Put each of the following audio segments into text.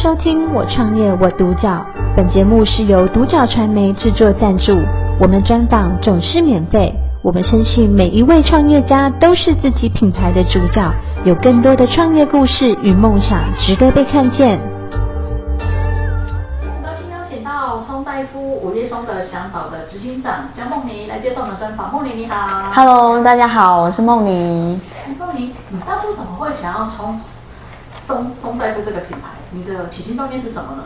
收听《我创业我独角》，本节目是由独角传媒制作赞助，我们专访总是免费。我们深信每一位创业家都是自己品牌的主角，有更多的创业故事与梦想值得被看见。今天很高兴邀请到松大夫午夜松的祥宝的执行长江梦妮来接受我们的专访。梦妮你好，Hello，大家好，我是梦妮。梦妮，你当初怎么会想要从松松大夫这个品牌，你的起心动念是什么呢？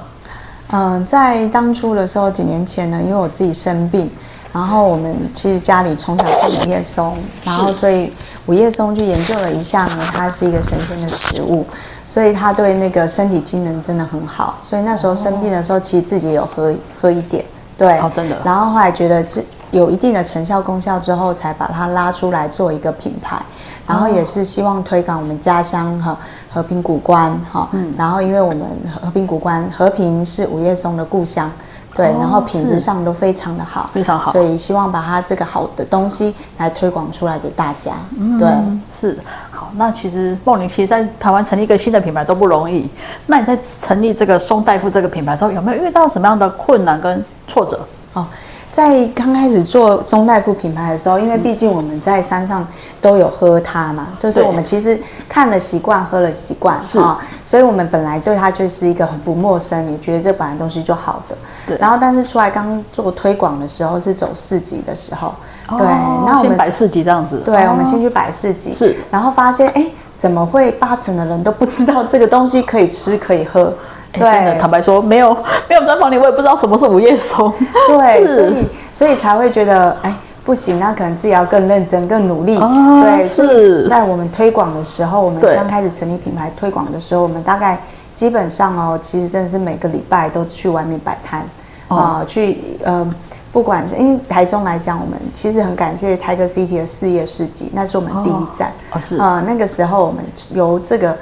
嗯、呃，在当初的时候，几年前呢，因为我自己生病，然后我们其实家里从小吃午夜松，然后所以五叶松就研究了一下呢，它是一个神仙的食物，所以它对那个身体机能真的很好，所以那时候生病的时候，其实自己也有喝喝一点，对，哦，真的，然后后来觉得是有一定的成效功效之后，才把它拉出来做一个品牌。然后也是希望推广我们家乡哈和平谷关哈，嗯，然后因为我们和平谷关和平是五叶松的故乡，对，然后品质上都非常的好，非常好，所以希望把它这个好的东西来推广出来给大家，嗯，对，是好。那其实梦玲其实在台湾成立一个新的品牌都不容易，那你在成立这个松大夫这个品牌的时候，有没有遇到什么样的困难跟挫折？哦。在刚开始做松大夫品牌的时候，因为毕竟我们在山上都有喝它嘛，就是我们其实看了习惯，喝了习惯，是啊，所以我们本来对它就是一个很不陌生，也觉得这本来东西就好的。对。然后，但是出来刚做推广的时候是走市集的时候，哦、对，那我们先摆市集这样子。对，我们先去摆市集。是。然后发现，哎，怎么会八成的人都不知道这个东西可以吃可以喝？对，真的坦白说，没有 没有专访你，我也不知道什么是午夜松。对，所以所以才会觉得，哎，不行，那可能自己要更认真、更努力。啊、对，是。在我们推广的时候，我们刚开始成立品牌推广的时候，我们大概基本上哦，其实真的是每个礼拜都去外面摆摊啊、呃，去呃，不管是因为台中来讲，我们其实很感谢 Tiger City 的事业市集，那是我们第一站。哦，是啊、呃，那个时候我们由这个。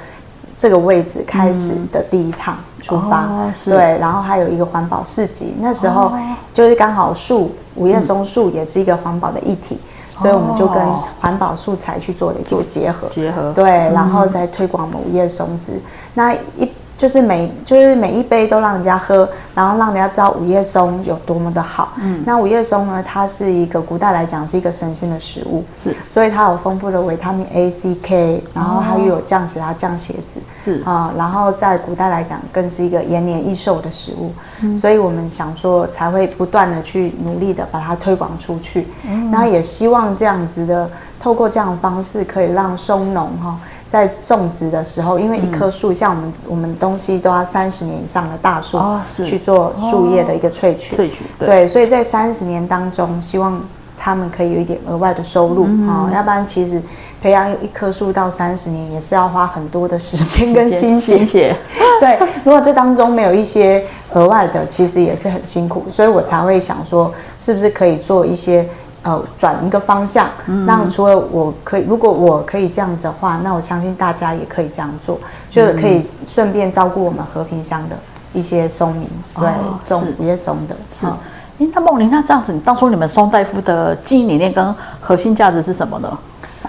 这个位置开始的第一趟出发，对，然后还有一个环保市集，那时候就是刚好树五叶松树也是一个环保的议题，嗯、所以我们就跟环保素材去做了做结合，结合，对，然后再推广我们午夜松枝，那一。就是每就是每一杯都让人家喝，然后让人家知道五叶松有多么的好。嗯，那五叶松呢，它是一个古代来讲是一个神仙的食物，是，所以它有丰富的维他命 A、C、K，然后它又有降血压、降血脂，是啊，然后在古代来讲更是一个延年益寿的食物。嗯，所以我们想说才会不断的去努力的把它推广出去，嗯，然后也希望这样子的透过这样的方式可以让松农哈。在种植的时候，因为一棵树、嗯，像我们我们东西都要三十年以上的大树去做树叶的一个萃取，萃、哦、取对，对，所以在三十年当中，希望他们可以有一点额外的收入。啊、要不然其实培养一棵树到三十年也是要花很多的时间跟心血，心血。对，如果这当中没有一些额外的，其实也是很辛苦，所以我才会想说，是不是可以做一些。呃，转一个方向，那除了我可以，如果我可以这样子的话，那我相信大家也可以这样做，就是可以顺便照顾我们和平乡的一些松民，对，种午夜松的。是，哎、嗯，那梦玲，那这样子，你当初你们松大夫的经营理念跟核心价值是什么呢？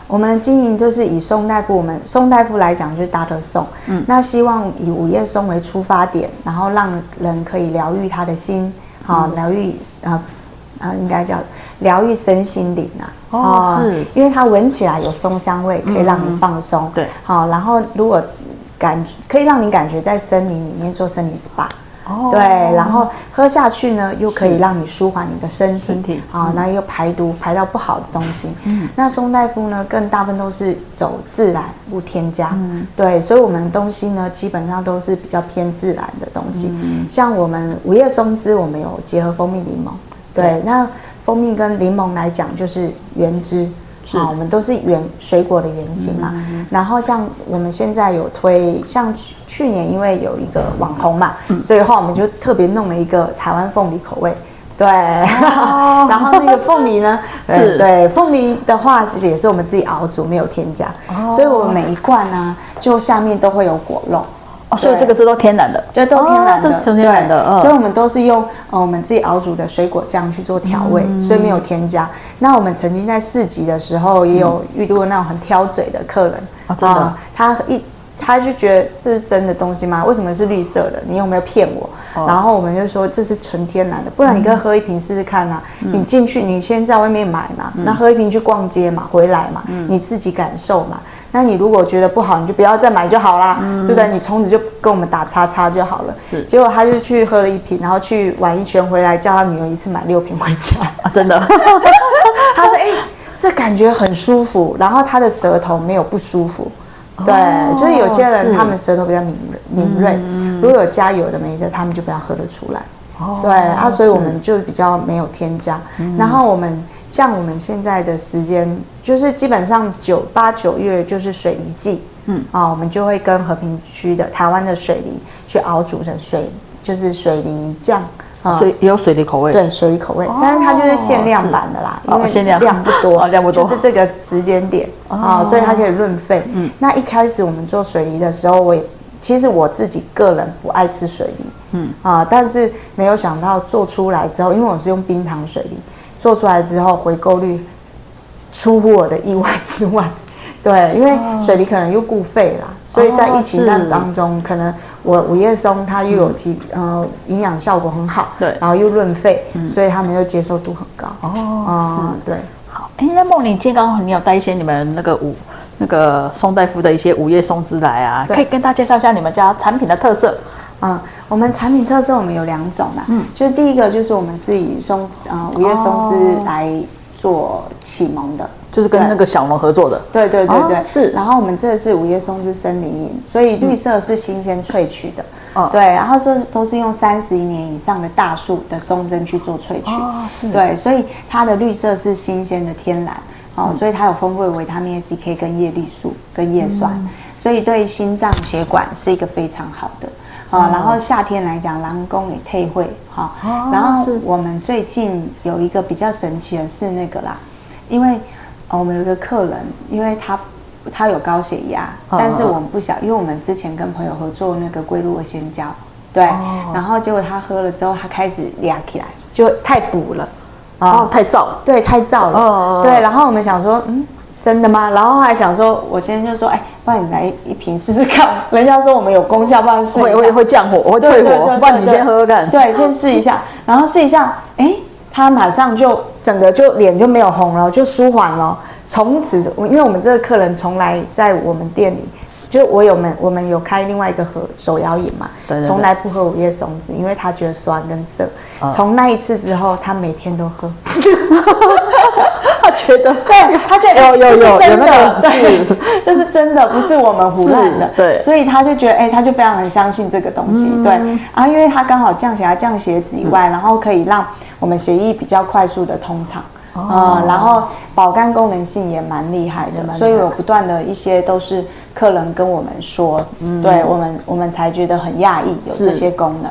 我们经营就是以松大夫，我们松大夫来讲就是大的松，嗯，那希望以午夜松为出发点，然后让人可以疗愈他的心，好、嗯，疗愈啊。啊，应该叫疗愈身心灵啊。哦，是，因为它闻起来有松香味，可以让你放松。嗯、对，好，然后如果感可以让你感觉在森林里面做森林 SPA。哦。对，然后喝下去呢，又可以让你舒缓你的身体。身体。啊，那又排毒，排到不好的东西。嗯。那松大夫呢，更大部分都是走自然，不添加。嗯。对，所以我们东西呢，基本上都是比较偏自然的东西。嗯。像我们午夜松枝，我们有结合蜂蜜柠檬。对，那蜂蜜跟柠檬来讲就是原汁，是。啊，我们都是原水果的原型嘛。嗯、然后像我们现在有推，像去去年因为有一个网红嘛，嗯、所以的话我们就特别弄了一个台湾凤梨口味。对，哦、然后那个凤梨呢，是。对凤梨的话其实也是我们自己熬煮，没有添加，哦、所以我们每一罐呢，就下面都会有果肉。哦，所以这个是都天然的，这都天然的，哦、这是纯天然的。所以我们都是用呃我们自己熬煮的水果酱去做调味，嗯，所以没有添加。那我们曾经在市集的时候也有遇到那种很挑嘴的客人，哦，真的，呃、他一他就觉得这是真的东西吗？为什么是绿色的？你有没有骗我？哦、然后我们就说这是纯天然的，不然你可以喝一瓶试试看啊。嗯、你进去，你先在外面买嘛，那、嗯、喝一瓶去逛街嘛，回来嘛，嗯、你自己感受嘛。那你如果觉得不好，你就不要再买就好啦，嗯、对不对？你从此就跟我们打叉叉就好了。是。结果他就去喝了一瓶，然后去玩一圈回来，叫他女儿一次买六瓶回家。啊，真的。他说：“哎、欸，这感觉很舒服，然后他的舌头没有不舒服。”对，哦、就是有些人他们舌头比较敏锐，敏锐，嗯、如果有加有的没的，他们就不要喝得出来。哦，对啊，所以我们就比较没有添加。嗯、然后我们像我们现在的时间，就是基本上九八九月就是水梨季，嗯啊，我们就会跟和平区的台湾的水梨去熬煮成水，就是水梨酱。所以也有水梨口味，对，水梨口味，但是它就是限量版的啦，因为限量。量不多，量不多，就是这个时间点啊，所以它可以润肺。嗯，那一开始我们做水梨的时候，我也其实我自己个人不爱吃水梨，嗯。啊，但是没有想到做出来之后，因为我是用冰糖水梨做出来之后，回购率出乎我的意外之外。对，因为水梨可能又固肺啦，所以在疫情当当中，可能我五叶松它又有提呃营养效果很好，对，然后又润肺，所以他们又接受度很高。哦，是，对。好，哎，那梦玲今天刚好你有带一些你们那个五那个松大夫的一些五叶松枝来啊，可以跟大家介绍一下你们家产品的特色。嗯，我们产品特色我们有两种啦，嗯，就是第一个就是我们是以松呃五叶松枝来做启蒙的。就是跟那个小农合作的，对对对对，是。然后我们这是五叶松枝森林饮，所以绿色是新鲜萃取的，哦，对。然后这都是用三十一年以上的大树的松针去做萃取，哦，是。对，所以它的绿色是新鲜的天然，哦，所以它有丰富的维他命 A、C、K 跟叶绿素跟叶酸，所以对心脏血管是一个非常好的，啊。然后夏天来讲，狼宫也退会，哈。然后我们最近有一个比较神奇的是那个啦，因为。哦，我们有一个客人，因为他他有高血压，哦、但是我们不晓，因为我们之前跟朋友合作那个龟鹿的仙胶，对，哦、然后结果他喝了之后，他开始压起来，就太补了，哦，太燥，对，太燥了，哦、对，然后我们想说，嗯，真的吗？然后还想说，我先生就说，哎，不然你来一瓶试试看，人家说我们有功效，不然试一下，会会会降火，会退火，不然你先喝喝看，对，先试一下，然后试一下，哎。他马上就整个就脸就没有红了，就舒缓了。从此，因为我们这个客人从来在我们店里，就我有们我们有开另外一个盒手摇饮嘛，对对对，从来不喝午夜松子，因为他觉得酸跟涩。哦、从那一次之后，他每天都喝。他觉得，对，他觉得有有有真的，对，这是真的，不是我们胡乱的，对，所以他就觉得，哎，他就非常很相信这个东西，嗯、对，啊，因为他刚好降血压、降血脂以外，嗯、然后可以让我们血液比较快速的通畅，啊、然后保肝功能性也蛮厉害的，所以我不断的一些都是客人跟我们说，嗯、对我们我们才觉得很讶异有这些功能，是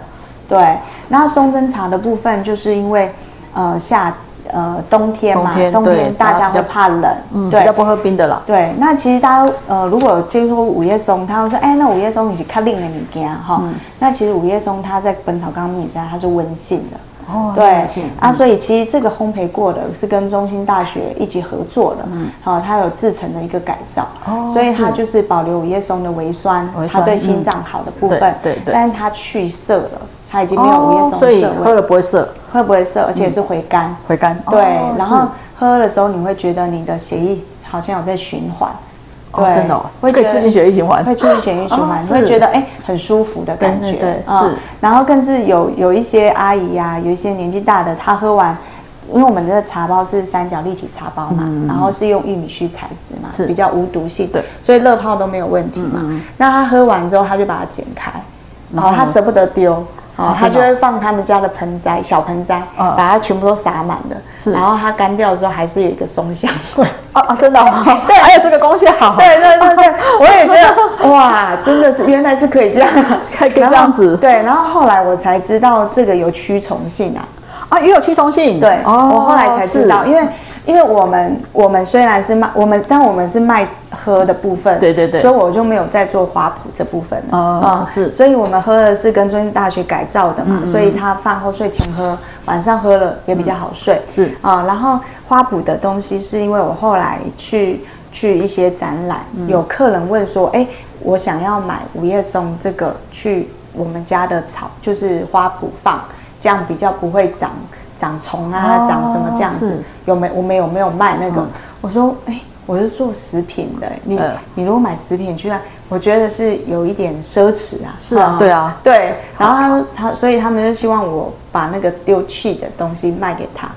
对，那松针茶的部分就是因为呃夏。呃，冬天嘛，冬天大家会怕冷，嗯，对，要不喝冰的了。对，那其实大家呃，如果有接触五叶松，他会说，哎，那五叶松你是较冷的物件哈。那其实五叶松它在《本草纲目》里它是温性的。哦，对，啊，所以其实这个烘焙过的是跟中兴大学一起合作的，嗯，好，它有制成的一个改造，哦，所以它就是保留五叶松的微酸，它对心脏好的部分，对对，但是它去涩了。它已经没有五叶松涩味，所以喝了不会涩，会不会涩？而且是回甘，回甘。对，然后喝的时候你会觉得你的血液好像有在循环，对，真的，会可以促进血液循环，会促进血液循环，你会觉得哎很舒服的感觉，对，是。然后更是有有一些阿姨呀，有一些年纪大的，她喝完，因为我们的茶包是三角立体茶包嘛，然后是用玉米须材质嘛，是。比较无毒性，对，所以热泡都没有问题嘛。那她喝完之后，她就把它剪开，然后她舍不得丢。哦，他就会放他们家的盆栽，小盆栽，把它全部都洒满的，是，然后它干掉的时候还是有一个松香。味。哦哦，真的，哦。对，还有这个功效，对对对对，我也觉得，哇，真的是原来是可以这样，可以这样子。对，然后后来我才知道这个有驱虫性啊，啊，也有驱虫性，对，哦我后来才知道，因为。因为我们我们虽然是卖我们，但我们是卖喝的部分，对对对，所以我就没有在做花圃这部分了。哦，嗯、是，所以我们喝的是跟中兴大学改造的嘛，嗯嗯，所以他饭后睡前喝，晚上喝了也比较好睡。嗯、是啊，然后花圃的东西是因为我后来去去一些展览，嗯、有客人问说，哎。我想要买五叶松这个去我们家的草，就是花圃放，这样比较不会长长虫啊，哦、长什么这样子。有没我们有没有卖那个？嗯、我说，哎，我是做食品的，你、呃、你如果买食品去卖，我觉得是有一点奢侈啊。是啊，对啊，对。然后他他所以他们就希望我把那个丢弃的东西卖给他。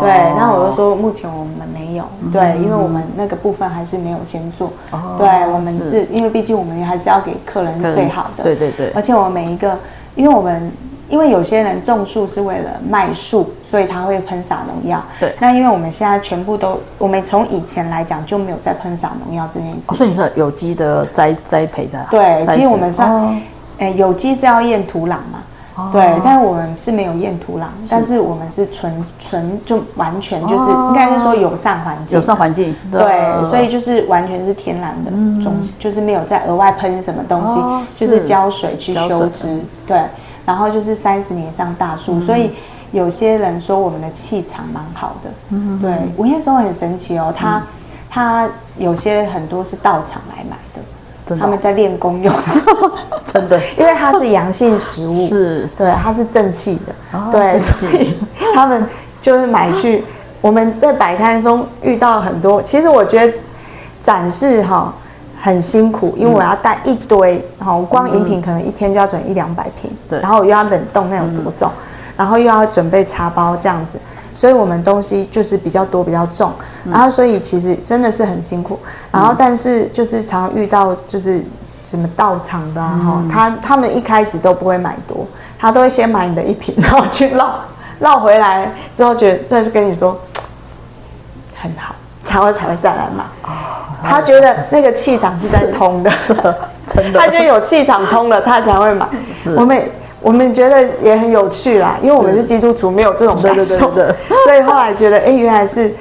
对，那我就说目前我们没有，对，因为我们那个部分还是没有先做，对，我们是因为毕竟我们还是要给客人最好的，对对对，而且我们每一个，因为我们因为有些人种树是为了卖树，所以他会喷洒农药，对，那因为我们现在全部都，我们从以前来讲就没有在喷洒农药这件事，所以你说有机的栽栽培的，对，其实我们算，哎，有机是要验土壤嘛。对，但是我们是没有验土壤，但是我们是纯纯就完全就是应该是说友善环境，友善环境，对，所以就是完全是天然的，种就是没有再额外喷什么东西，就是浇水去修枝，对，然后就是三十年上大树，所以有些人说我们的气场蛮好的，嗯，对，五叶松很神奇哦，它它有些很多是道场来买的。他们在练功用，真的，因为它是阳性食物，是，对，它是正气的，对，所以他们就是买去。我们在摆摊中遇到很多，其实我觉得展示哈很辛苦，因为我要带一堆，然后光饮品可能一天就要准一两百瓶，对，然后又要冷冻那种多重，然后又要准备茶包这样子。所以我们东西就是比较多，比较重，然后所以其实真的是很辛苦，然后但是就是常常遇到就是什么到场的哈，他他们一开始都不会买多，他都会先买你的一瓶，然后去绕绕回来之后觉得，但是跟你说 很好，才会才会再来买。他觉得那个气场是在通的，真的，他就有气场通了，他才会买。我们。我们觉得也很有趣啦，因为我们是基督徒，没有这种感受的，所以后来觉得，哎，原来是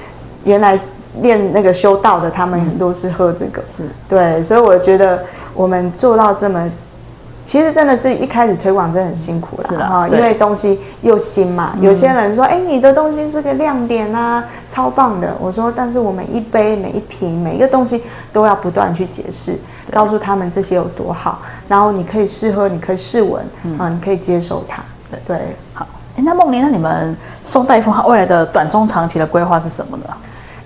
原来练那个修道的，他们很多是喝这个，是对，所以我觉得我们做到这么。其实真的是一开始推广真的很辛苦了哈，因为东西又新嘛。有些人说，哎，你的东西是个亮点啊，超棒的。我说，但是我每一杯、每一瓶、每一个东西都要不断去解释，告诉他们这些有多好。然后你可以试喝，你可以试闻，啊，你可以接受它。对对，好。哎，那梦玲，那你们宋大夫未来的短中长期的规划是什么呢？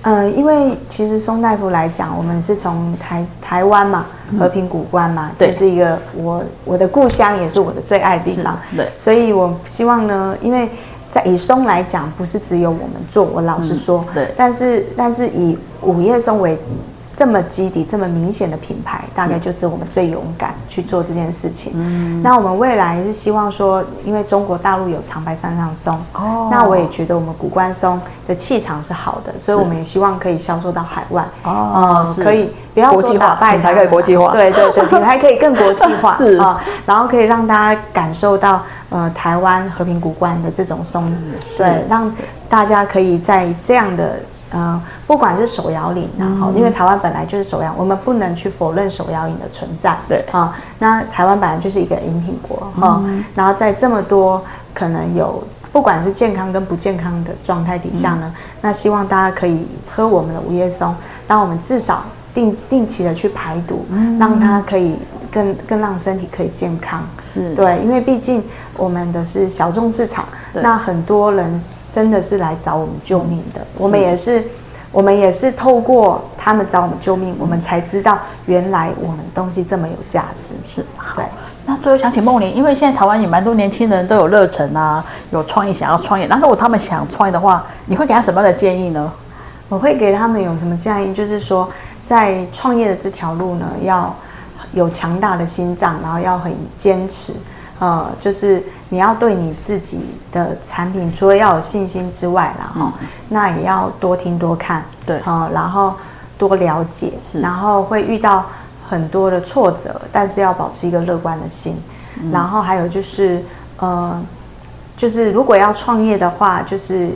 呃，因为其实松大夫来讲，我们是从台台湾嘛，和平古关嘛，这、嗯、是一个我我的故乡，也是我的最爱的地方。对，所以我希望呢，因为在以松来讲，不是只有我们做，我老实说，嗯、对，但是但是以五叶松为。这么基底、这么明显的品牌，大概就是我们最勇敢去做这件事情。嗯，那我们未来是希望说，因为中国大陆有长白山上松，哦，那我也觉得我们古关松的气场是好的，所以我们也希望可以销售到海外。哦，嗯、可以不要说打败它，品牌可以国际化。对对对，品牌可以更国际化。是啊、嗯，然后可以让大家感受到。呃，台湾和平古关的这种松，对，让大家可以在这样的呃，不管是手摇饮，然后因为台湾本来就是手摇，我们不能去否认手摇饮的存在，对。啊，那台湾本来就是一个饮品国哈，然后在这么多可能有不管是健康跟不健康的状态底下呢，那希望大家可以喝我们的午夜松，让我们至少。定定期的去排毒，嗯、让它可以更更让身体可以健康。是对，因为毕竟我们的是小众市场，那很多人真的是来找我们救命的。嗯、我们也是，我们也是透过他们找我们救命，嗯、我们才知道原来我们东西这么有价值。是，好。对那最后想请梦玲，因为现在台湾也蛮多年轻人都有热忱啊，有创意想要创业。那如果他们想创业的话，你会给他什么样的建议呢？我会给他们有什么建议，就是说。在创业的这条路呢，要有强大的心脏，然后要很坚持，呃，就是你要对你自己的产品，除了要有信心之外，然后、嗯、那也要多听多看，对，呃，然后多了解，然后会遇到很多的挫折，但是要保持一个乐观的心，嗯、然后还有就是，呃，就是如果要创业的话，就是。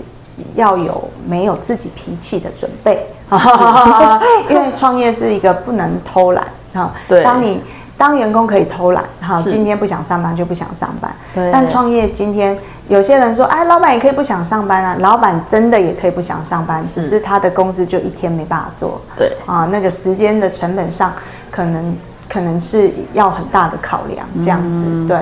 要有没有自己脾气的准备，因为创业是一个不能偷懒哈。对，当你当员工可以偷懒哈，今天不想上班就不想上班。对，但创业今天有些人说，哎，老板也可以不想上班啊，老板真的也可以不想上班，只是他的公司就一天没办法做。对，啊，那个时间的成本上可能可能是要很大的考量这样子，嗯、对。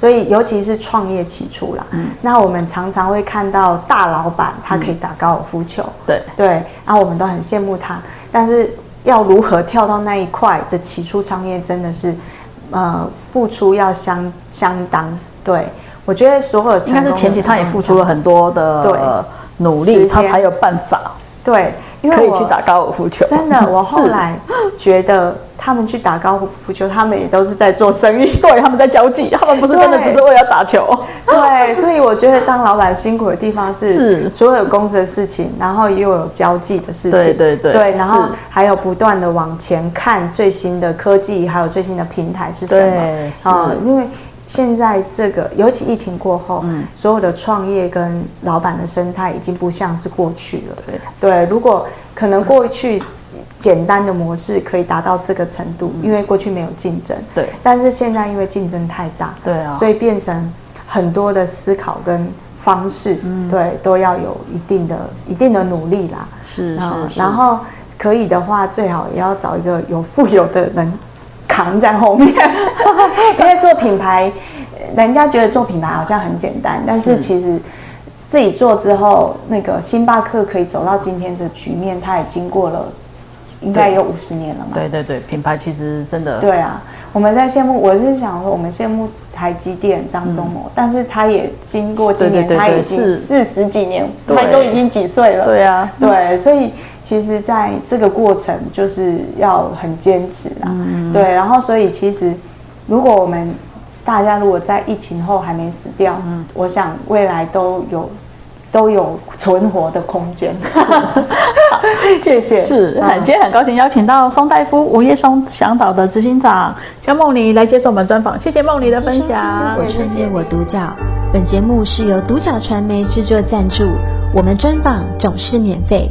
所以尤其是创业起初啦，嗯、那我们常常会看到大老板他可以打高尔夫球，嗯、对对，然后我们都很羡慕他，但是要如何跳到那一块的起初创业，真的是呃付出要相相当。对，我觉得所有的应该是前期他也付出了很多的努力，他才有办法。对。因为可以去打高尔夫球。真的，我 后来觉得他们去打高尔夫球，他们也都是在做生意，对，他们在交际，他们不是真的只是为了打球。对，所以我觉得当老板辛苦的地方是，是所有公司的事情，然后又有交际的事情，对对对，对，然后还有不断的往前看最新的科技，还有最新的平台是什么？对，啊，因为。现在这个，尤其疫情过后，嗯，所有的创业跟老板的生态已经不像是过去了。对，对，如果可能过去简单的模式可以达到这个程度，嗯，因为过去没有竞争。对。但是现在因为竞争太大，对啊，所以变成很多的思考跟方式，嗯，对，都要有一定的一定的努力啦。是是是。然后可以的话，最好也要找一个有富有的人。扛在后面，品牌，人家觉得做品牌好像很简单，但是其实自己做之后，那个星巴克可以走到今天这局面，它也经过了应该有五十年了嘛。对对对，品牌其实真的。对啊，我们在羡慕，我是想说，我们羡慕台积电张忠谋，嗯、但是他也经过今年，他已经四十几年，他都已经几岁了。对啊，对，所以。其实，在这个过程就是要很坚持啦，嗯、对，然后所以其实，如果我们大家如果在疫情后还没死掉，嗯，我想未来都有都有存活的空间。谢谢。是，很今天很高兴邀请到松大夫吴叶松向导的执行长江梦妮来接受我们专访，谢谢梦妮的分享。谢谢，谢谢我独角。本节目是由独角传媒制作赞助，我们专访总是免费。